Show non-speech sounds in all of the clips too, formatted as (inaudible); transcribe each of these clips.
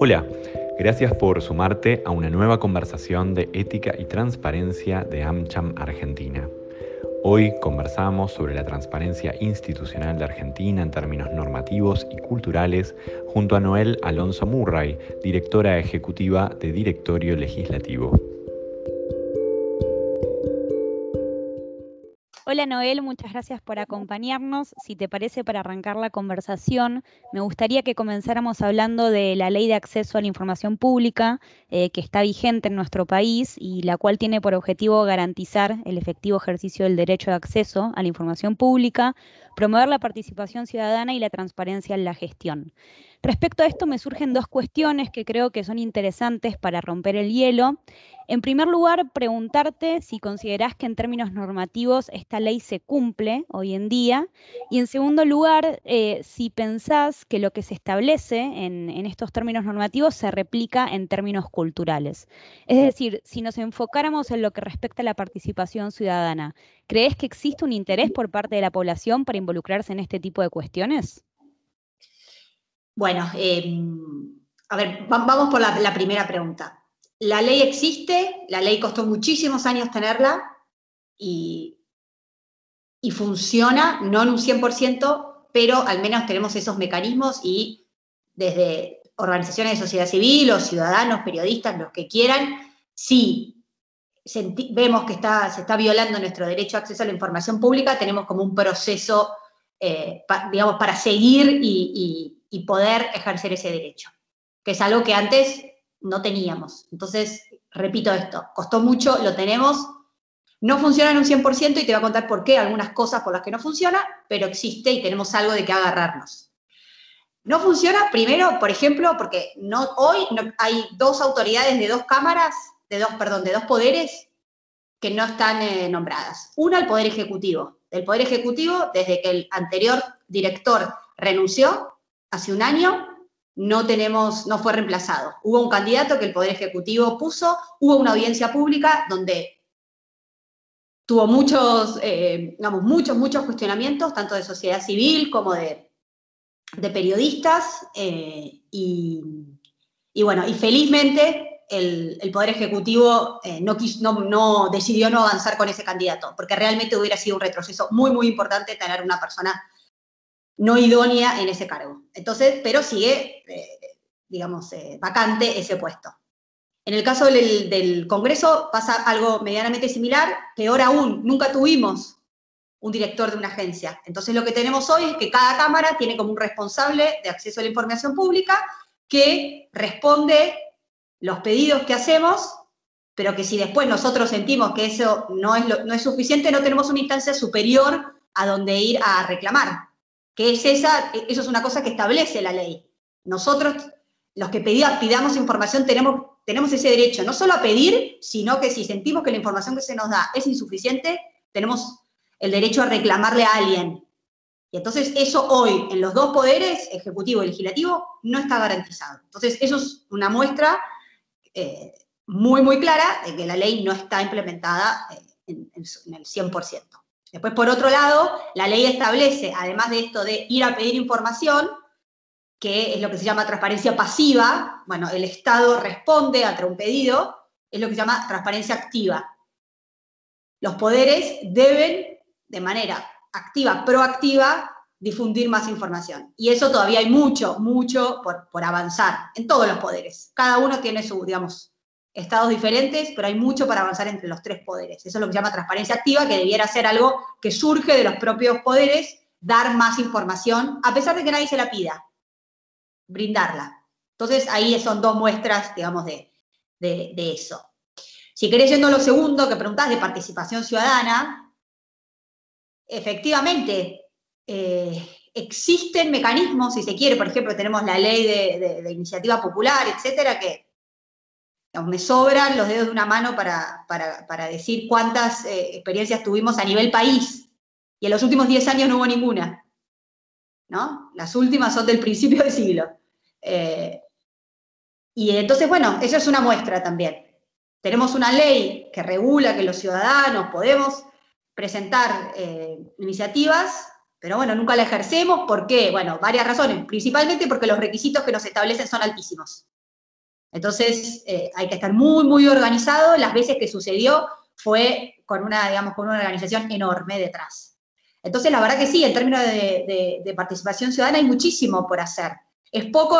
Hola, gracias por sumarte a una nueva conversación de ética y transparencia de AmCham Argentina. Hoy conversamos sobre la transparencia institucional de Argentina en términos normativos y culturales junto a Noel Alonso Murray, directora ejecutiva de Directorio Legislativo. Hola Noel, muchas gracias por acompañarnos. Si te parece, para arrancar la conversación, me gustaría que comenzáramos hablando de la ley de acceso a la información pública eh, que está vigente en nuestro país y la cual tiene por objetivo garantizar el efectivo ejercicio del derecho de acceso a la información pública, promover la participación ciudadana y la transparencia en la gestión. Respecto a esto me surgen dos cuestiones que creo que son interesantes para romper el hielo. En primer lugar, preguntarte si considerás que en términos normativos esta ley se cumple hoy en día. Y en segundo lugar, eh, si pensás que lo que se establece en, en estos términos normativos se replica en términos culturales. Es decir, si nos enfocáramos en lo que respecta a la participación ciudadana, ¿crees que existe un interés por parte de la población para involucrarse en este tipo de cuestiones? Bueno, em, a ver, vamos por la, primera pregunta. La ley existe, la ley costó muchísimos años tenerla y, y funciona, no en un 100%, pero al menos tenemos esos mecanismos y desde organizaciones de sociedad civil o ciudadanos, periodistas, los que quieran, si vemos que se está violando nuestro derecho a acceso a la información pública, tenemos como un proceso, eh, digamos, para seguir y poder ejercer ese derecho, que es algo que antes no teníamos. Entonces, repito esto, costó mucho, lo tenemos, no funciona en un 100% y te voy a contar por qué, algunas cosas por las que no funciona, pero existe y tenemos algo de qué agarrarnos. No funciona, primero, por ejemplo, porque hoy hay dos autoridades de dos cámaras, de dos, perdón, de dos poderes que no están eh, nombradas. Una, el Poder Ejecutivo. El Poder Ejecutivo, desde que el anterior director renunció, hace un año no tenemos, no fue reemplazado. Hubo un candidato que el Poder Ejecutivo puso, hubo una audiencia pública donde tuvo muchos, eh, digamos, muchos, muchos cuestionamientos, tanto de sociedad civil como de, de periodistas, eh, y, bueno, y felizmente el, Poder Ejecutivo eh, no, decidió no avanzar con ese candidato, porque realmente hubiera sido un retroceso muy, muy importante tener una persona no idónea en ese cargo. Entonces, pero sigue, eh, digamos, eh, vacante ese puesto. En el caso del, Congreso pasa algo medianamente similar, peor aún, nunca tuvimos un director de una agencia. Entonces lo que tenemos hoy es que cada Cámara tiene como un responsable de acceso a la información pública que responde los pedidos que hacemos, pero que si después nosotros sentimos que eso no es, no es suficiente, no tenemos una instancia superior a donde ir a reclamar que es esa, eso es una cosa que establece la ley. Nosotros, los que pidamos información, tenemos, tenemos ese derecho, no solo a pedir, sino que si sentimos que la información que se nos da es insuficiente, tenemos el derecho a reclamarle a alguien. Y entonces eso hoy en los dos poderes, ejecutivo y legislativo, no está garantizado. Entonces eso es una muestra eh, muy, muy clara de que la ley no está implementada eh, en, en el 100%. Después, por otro lado, la ley establece, además de esto de ir a pedir información, que es lo que se llama transparencia pasiva, bueno, el Estado responde ante un pedido, es lo que se llama transparencia activa. Los poderes deben, de manera activa, proactiva, difundir más información. Y eso todavía hay mucho, mucho por, por avanzar en todos los poderes. Cada uno tiene su, digamos, estados diferentes, pero hay mucho para avanzar entre los tres poderes. Eso es lo que se llama transparencia activa, que debiera ser algo que surge de los propios poderes, dar más información, a pesar de que nadie se la pida, brindarla. Entonces, ahí son dos muestras, digamos, de, eso. Si querés yendo a lo segundo que preguntás de participación ciudadana, efectivamente, eh, existen mecanismos, si se quiere, por ejemplo, tenemos la ley de, iniciativa popular, etcétera, que me sobran los dedos de una mano para, decir cuántas eh, experiencias tuvimos a nivel país. Y en los últimos 10 años no hubo ninguna. ¿no? Las últimas son del principio del siglo. Eh, y entonces, bueno, eso es una muestra también. Tenemos una ley que regula que los ciudadanos podemos presentar eh, iniciativas, pero bueno, nunca la ejercemos. ¿Por qué? Bueno, varias razones. Principalmente porque los requisitos que nos establecen son altísimos. Entonces, eh, hay que estar muy, muy organizado. Las veces que sucedió fue con una, digamos, con una organización enorme detrás. Entonces, la verdad que sí, en términos de, participación ciudadana hay muchísimo por hacer. Es poco,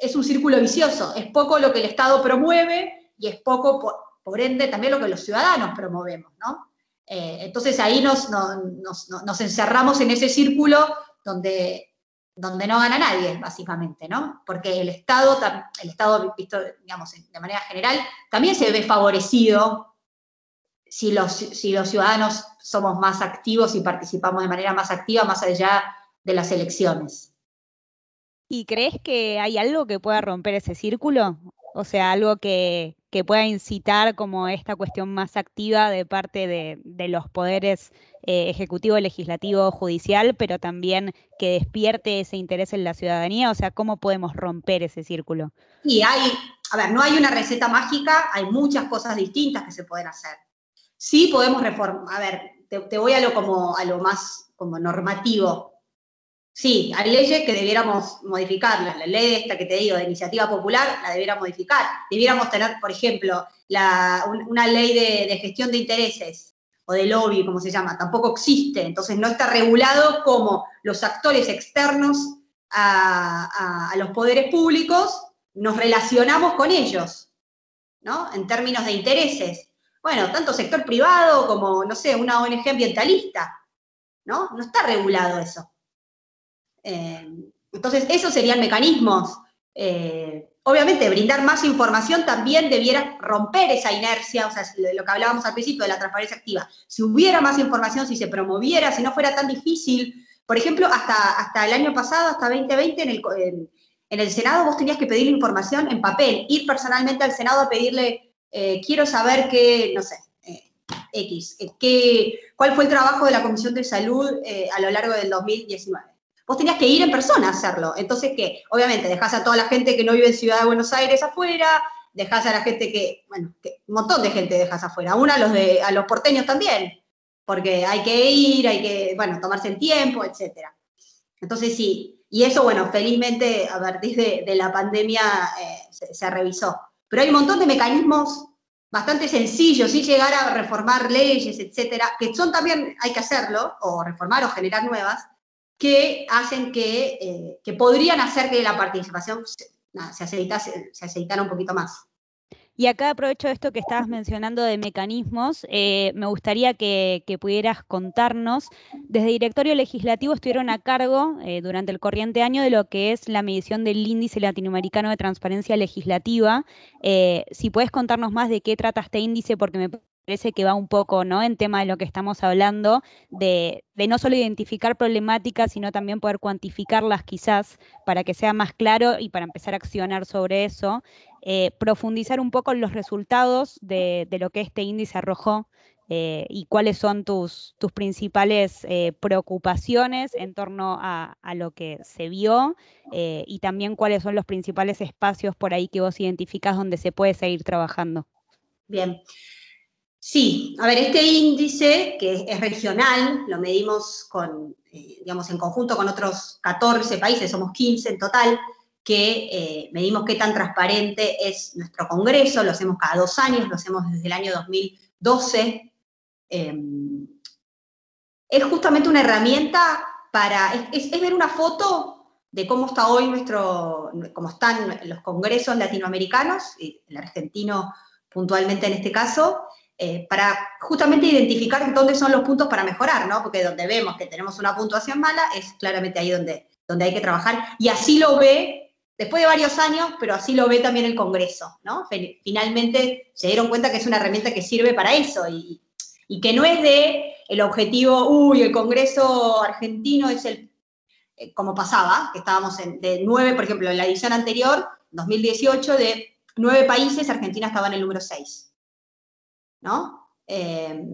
es un círculo vicioso, es poco lo que el Estado promueve y es poco, por, ende, también lo que los ciudadanos promovemos, ¿no? Eh, entonces ahí nos, nos, encerramos en ese círculo donde, donde no gana nadie, básicamente, ¿no? Porque el Estado, el Estado, visto, digamos, de manera general, también se ve favorecido si los, si los ciudadanos somos más activos y participamos de manera más activa más allá de las elecciones. ¿Y crees que hay algo que pueda romper ese círculo? O sea, algo que, pueda incitar como esta cuestión más activa de parte de, los poderes eh, ejecutivo, legislativo, judicial, pero también que despierte ese interés en la ciudadanía. O sea, ¿cómo podemos romper ese círculo? Y hay, a ver, no hay una receta mágica, hay muchas cosas distintas que se pueden hacer. Sí podemos reformar, a ver, te, voy a lo, como, a lo más como normativo. Sí, hay leyes que debiéramos modificarlas. La ley esta que te digo de iniciativa popular la debiéramos modificar. Debiéramos tener, por ejemplo, una ley de, gestión de intereses o de lobby, como se llama, tampoco existe. Entonces no está regulado como los actores externos a los poderes públicos nos relacionamos con ellos, ¿no? En términos de intereses bueno, tanto sector privado como, no sé, una ONG ambientalista, ¿no? No está regulado eso. Eh, entonces, esos serían mecanismos. Eh, obviamente, brindar más información también debiera romper esa inercia, o sea, lo que hablábamos al principio de la transparencia activa. Si hubiera más información, si se promoviera, si no fuera tan difícil. Por ejemplo, hasta, hasta el año pasado, hasta 2020, en el, en el Senado vos tenías que pedir información en papel, ir personalmente al Senado a pedirle eh, quiero saber qué, no sé, X, cuál fue el trabajo de la Comisión de Salud a lo largo del 2019. Vos tenías que ir en persona a hacerlo. Entonces, ¿qué? Obviamente, dejás a toda la gente que no vive en Ciudad de Buenos Aires afuera, dejás a la gente que, bueno, un montón de gente dejas afuera, aún a los, de, a los porteños también, porque hay que ir, hay que, bueno, tomarse el tiempo, etc. Entonces, sí, y eso, bueno, felizmente a partir de, la pandemia se revisó. Pero hay un montón de mecanismos bastante sencillos, sin llegar a reformar leyes, etcétera, que son también, hay que hacerlo, o reformar o generar nuevas, que hacen que, eh, que podrían hacer que la participación se, se, se aceitara un poquito más. Y acá aprovecho esto que estabas mencionando de mecanismos, eh, me gustaría que, pudieras contarnos, desde Directorio Legislativo estuvieron a cargo eh, durante el corriente año de lo que es la medición del índice latinoamericano de transparencia legislativa. Si puedes contarnos más de qué trata este índice, porque me parece que va un poco ¿no? en tema de lo que estamos hablando, de, de, no solo identificar problemáticas, sino también poder cuantificarlas quizás para que sea más claro y para empezar a accionar sobre eso. Eh, profundizar un poco en los resultados de, lo que este índice arrojó eh, y cuáles son tus, tus principales eh, preocupaciones en torno a, lo que se vio y también cuáles son los principales espacios por ahí que vos identificás donde se puede seguir trabajando. Bien. Sí, a ver, este índice, que es regional, lo medimos con, digamos, en conjunto con otros 14 países, somos 15 en total, que eh, medimos qué tan transparente es nuestro Congreso, lo hacemos cada dos años, lo hacemos desde el año 2012. Em, es justamente una herramienta para, es, ver una foto de cómo está hoy nuestro, cómo están los congresos latinoamericanos, el argentino puntualmente en este caso, eh, para justamente identificar dónde son los puntos para mejorar, ¿no? Porque donde vemos que tenemos una puntuación mala es claramente ahí donde, donde hay que trabajar, y así lo ve después de varios años, pero así lo ve también el Congreso, ¿no? Finalmente se dieron cuenta que es una herramienta que sirve para eso y, que no es de el objetivo, uy, el Congreso argentino es el, eh, como pasaba, que estábamos en, de nueve, por ejemplo, en la edición anterior, 2018, de nueve países, Argentina estaba en el número seis, ¿no? Eh,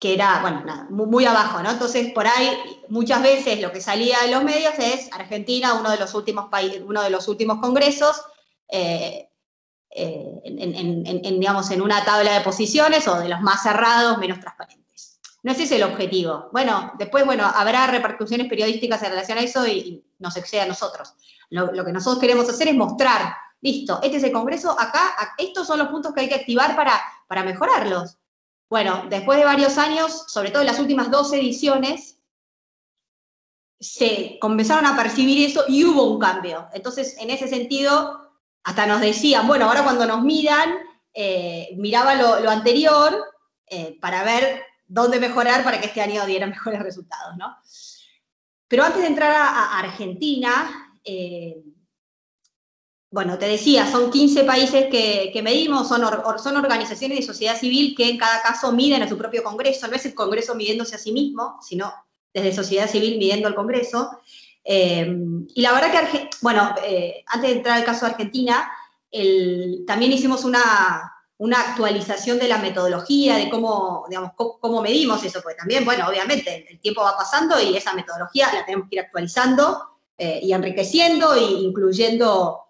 que era, bueno, muy, abajo, ¿no? Entonces, por ahí, muchas veces lo que salía de los medios es Argentina, uno de los últimos países, uno de los últimos congresos, eh, eh, en, digamos, en una tabla de posiciones o de los más cerrados, menos transparentes. No ese es el objetivo. Bueno, después, bueno, habrá repercusiones periodísticas en relación a eso y, nos excede a nosotros. Lo que nosotros queremos hacer es mostrar listo, este es el Congreso, acá, estos son los puntos que hay que activar para, para mejorarlos. Bueno, después de varios años, sobre todo en las últimas dos ediciones, se comenzaron a percibir eso y hubo un cambio. Entonces, en ese sentido, hasta nos decían, bueno, ahora cuando nos miran, eh, miraba lo, anterior eh, para ver dónde mejorar para que este año diera (laughs) mejores resultados, ¿no? Pero antes de entrar a, Argentina, eh, bueno, te decía, son 15 países que, medimos, son, son organizaciones de sociedad civil que en cada caso miden a su propio Congreso, no es el Congreso midiéndose a sí mismo, sino desde sociedad civil midiendo al Congreso. Eh, y la verdad que, bueno, eh, antes de entrar al caso de Argentina, también hicimos una, actualización de la metodología, de cómo, digamos, cómo, medimos eso, porque también, bueno, obviamente el tiempo va pasando y esa metodología la tenemos que ir actualizando eh, y enriqueciendo e incluyendo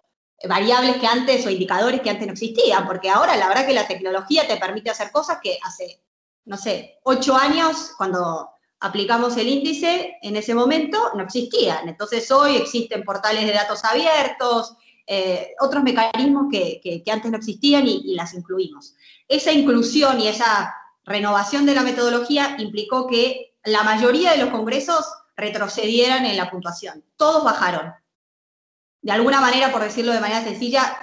variables que antes o indicadores que antes no existían, porque ahora la verdad que la tecnología te permite hacer cosas que hace, no sé, ocho años, cuando aplicamos el índice, en ese momento no existían. Entonces hoy existen portales de datos abiertos, eh, otros mecanismos que, antes no existían y, las incluimos. Esa inclusión y esa renovación de la metodología implicó que la mayoría de los congresos retrocedieran en la puntuación. Todos bajaron. De alguna manera, por decirlo de manera sencilla,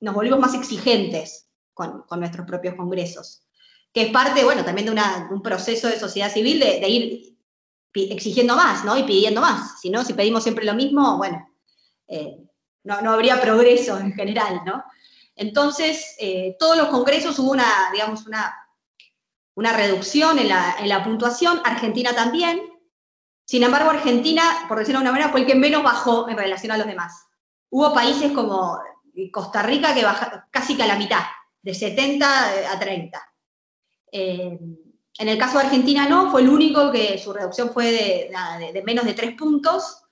nos volvimos más exigentes con, con nuestros propios congresos que es parte, bueno, también de, un proceso de sociedad civil de, ir exigiendo más, ¿no? Y pidiendo más. Si no, si pedimos siempre lo mismo, bueno, eh, no, habría progreso en general, ¿no? Entonces, eh, todos los congresos hubo una, digamos, una, una reducción en la, en la, puntuación, Argentina también. Sin embargo, Argentina, por decirlo de una manera, fue el que menos bajó en relación a los demás. Hubo países como Costa Rica que bajaron casi a la mitad, de 70 a 30. Eh, en el caso de Argentina no, fue el único que su reducción fue de, menos de tres puntos.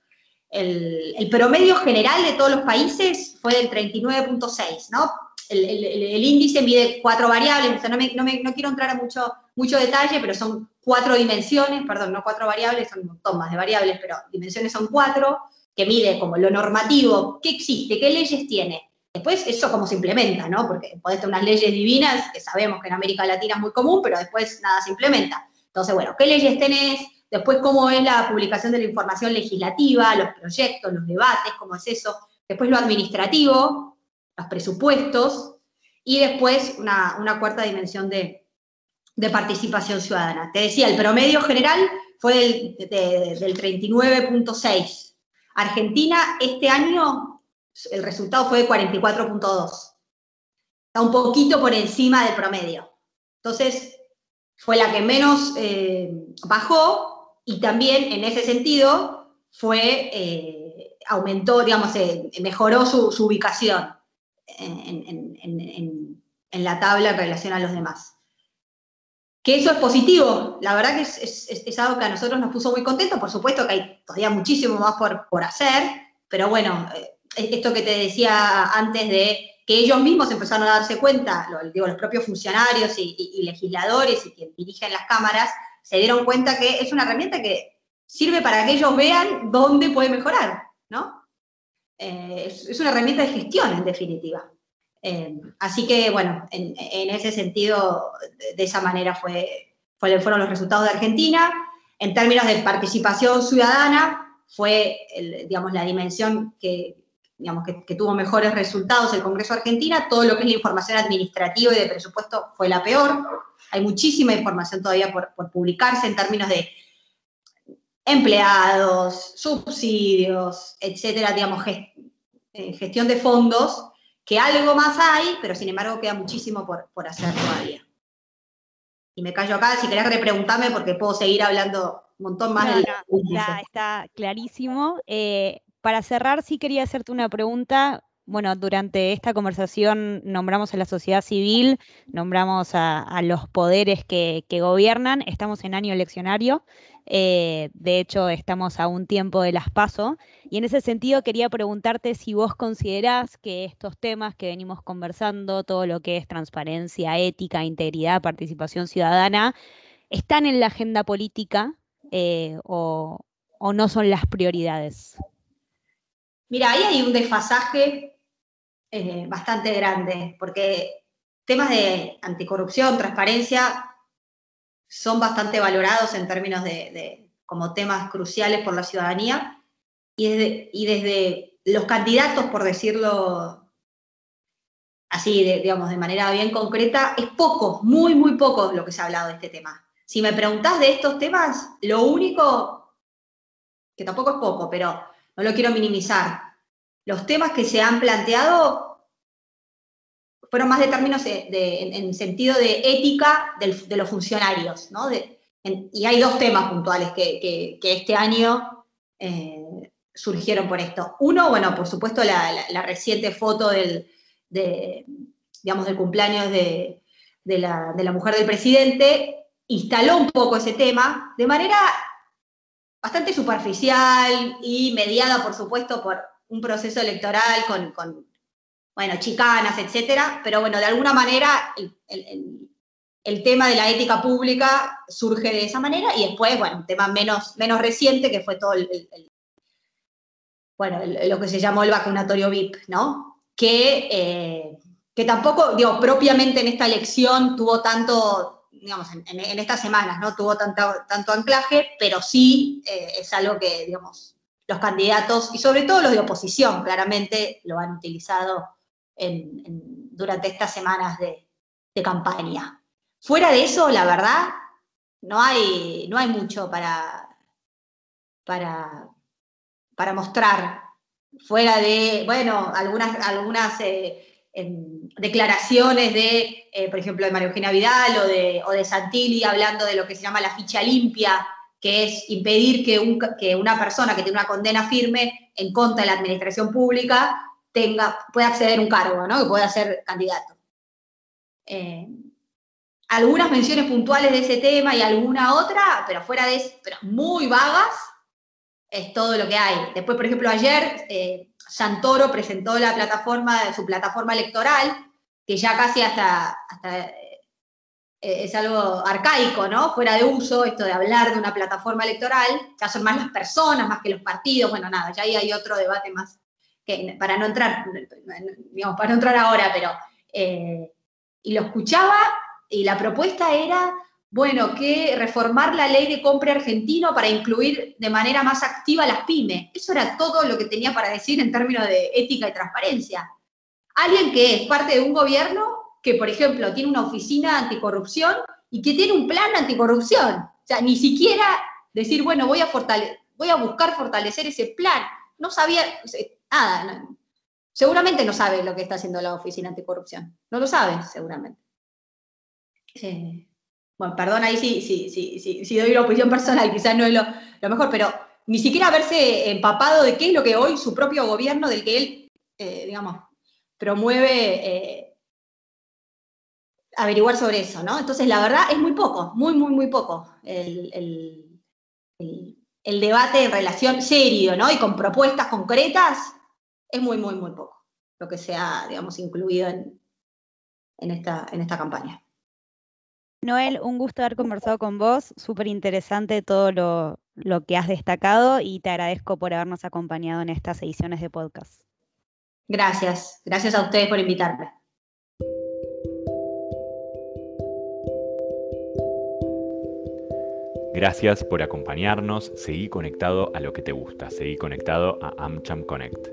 El, promedio general de todos los países fue del 39.6, ¿no? El, índice mide cuatro variables, no, quiero entrar a mucho, mucho detalle, pero son cuatro dimensiones, perdón, no cuatro variables, son un montón más de variables, pero dimensiones son cuatro, que mide como lo normativo, qué existe, qué leyes tiene, Después, eso cómo se implementa, ¿no? Porque podés tener unas leyes divinas, que sabemos que en América Latina es muy común, pero después nada se implementa. Entonces, bueno, ¿qué leyes tenés? Después, ¿cómo es la publicación de la información legislativa, los proyectos, los debates, cómo es eso? Después, lo administrativo, los presupuestos, y después una, cuarta dimensión de, participación ciudadana. Te decía, el promedio general fue del, del 39.6. Argentina este año el resultado fue de 44.2. Está un poquito por encima del promedio. Entonces, fue la que menos eh, bajó y también en ese sentido fue, eh, aumentó, digamos, eh, mejoró su, ubicación en, la tabla en relación a los demás. Que eso es positivo, la verdad que es, algo que a nosotros nos puso muy contentos, por supuesto que hay todavía muchísimo más por, por hacer, pero bueno, esto que te decía antes de que ellos mismos empezaron a darse cuenta, digo, los propios funcionarios y, legisladores y quienes dirigen las cámaras, se dieron cuenta que es una herramienta que sirve para que ellos vean dónde puede mejorar, ¿no? Eh, es, una herramienta de gestión, en definitiva. Eh, así que, bueno, en, ese sentido, de, esa manera fue, fueron los resultados de Argentina. En términos de participación ciudadana, fue, digamos, la dimensión que, digamos, que, tuvo mejores resultados el Congreso de Argentina, todo lo que es la información administrativa y de presupuesto fue la peor. Hay muchísima información todavía por, publicarse en términos de empleados, subsidios, etcétera, digamos, eh, gestión de fondos, que algo más hay, pero sin embargo queda muchísimo por, hacer todavía. Y me callo acá, si querés repreguntarme, porque puedo seguir hablando un montón más. del está, clarísimo. Eh, para cerrar, sí quería hacerte una pregunta. Bueno, durante esta conversación nombramos a la sociedad civil, nombramos a, los poderes que, gobiernan, estamos en año eleccionario, eh, de hecho estamos a un tiempo de las PASO, y en ese sentido quería preguntarte si vos considerás que estos temas que venimos conversando, todo lo que es transparencia, ética, integridad, participación ciudadana, están en la agenda política eh, o no son las prioridades. Mira, ahí hay un desfasaje eh, bastante grande, porque temas de anticorrupción, transparencia, son bastante valorados en términos de, como temas cruciales por la ciudadanía y desde, y desde los candidatos, por decirlo así, digamos, de manera bien concreta, es poco, muy, muy poco lo que se ha hablado de este tema. Si me preguntás de estos temas, lo único, que tampoco es poco, pero no lo quiero minimizar, los temas que se han planteado fueron más de términos en, sentido de ética de los funcionarios, ¿no? y hay dos temas puntuales que, este año eh, surgieron por esto. Uno, bueno, por supuesto, la, reciente foto del, digamos, del cumpleaños la, de la mujer del presidente, instaló un poco ese tema de manera bastante superficial y mediada, por supuesto, por un proceso electoral con, bueno, chicanas, etcétera, pero bueno, de alguna manera el, tema de la ética pública surge de esa manera y después, bueno, un tema menos, menos reciente que fue todo el, bueno, lo que se llamó el vacunatorio VIP, ¿no? Que, eh, que tampoco, digo, propiamente en esta elección tuvo tanto, digamos, en, estas semanas, ¿no? Tuvo tanto, tanto anclaje, pero sí eh, es algo que, digamos, los candidatos, y sobre todo los de oposición, claramente lo han utilizado durante estas semanas de, campaña. Fuera de eso, la verdad, no hay, no hay mucho para, para, para mostrar. Fuera de, bueno, algunas, algunas eh, declaraciones de, eh, por ejemplo, de María Eugenia Vidal o de, o de Santilli hablando de lo que se llama la ficha limpia que es impedir que, una persona que tiene una condena firme en contra de la administración pública tenga, pueda acceder a un cargo, ¿no? que pueda ser candidato. Eh, algunas menciones puntuales de ese tema y alguna otra, pero fuera de eso, pero muy vagas, es todo lo que hay. Después, por ejemplo, ayer eh, Santoro presentó la plataforma, su plataforma electoral, que ya casi hasta, hasta eh, es algo arcaico, ¿no? Fuera de uso, esto de hablar de una plataforma electoral, ya son más las personas, más que los partidos, bueno, nada, ya ahí hay otro debate más, para no entrar, digamos, para no entrar ahora, pero, eh, y lo escuchaba y la propuesta era, bueno, que reformar la ley de compra argentino para incluir de manera más activa las pymes. Eso era todo lo que tenía para decir en términos de ética y transparencia. Alguien que es parte de un gobierno que, por ejemplo, tiene una oficina anticorrupción y que tiene un plan anticorrupción. O sea, ni siquiera decir, bueno, voy a, voy a buscar fortalecer ese plan. No sabía nada. seguramente no sabe lo que está haciendo la oficina anticorrupción. No lo sabe, seguramente. Eh, bueno, perdón ahí si, sí, sí, sí, sí, doy una opinión personal, quizás no es lo, mejor, pero ni siquiera haberse empapado de qué es lo que hoy su propio gobierno, del que él, eh, digamos, promueve eh, averiguar sobre eso, ¿no? Entonces, la verdad es muy poco, muy, muy, muy poco el, debate en relación serio, ¿no? Y con propuestas concretas, es muy, muy, muy poco lo que se ha, digamos, incluido en, esta, en esta campaña. Noel, un gusto haber conversado con vos, súper interesante todo lo, lo que has destacado y te agradezco por habernos acompañado en estas ediciones de podcast. Gracias, gracias a ustedes por invitarme. Gracias por acompañarnos, seguí conectado a lo que te gusta, seguí conectado a AmCham Connect.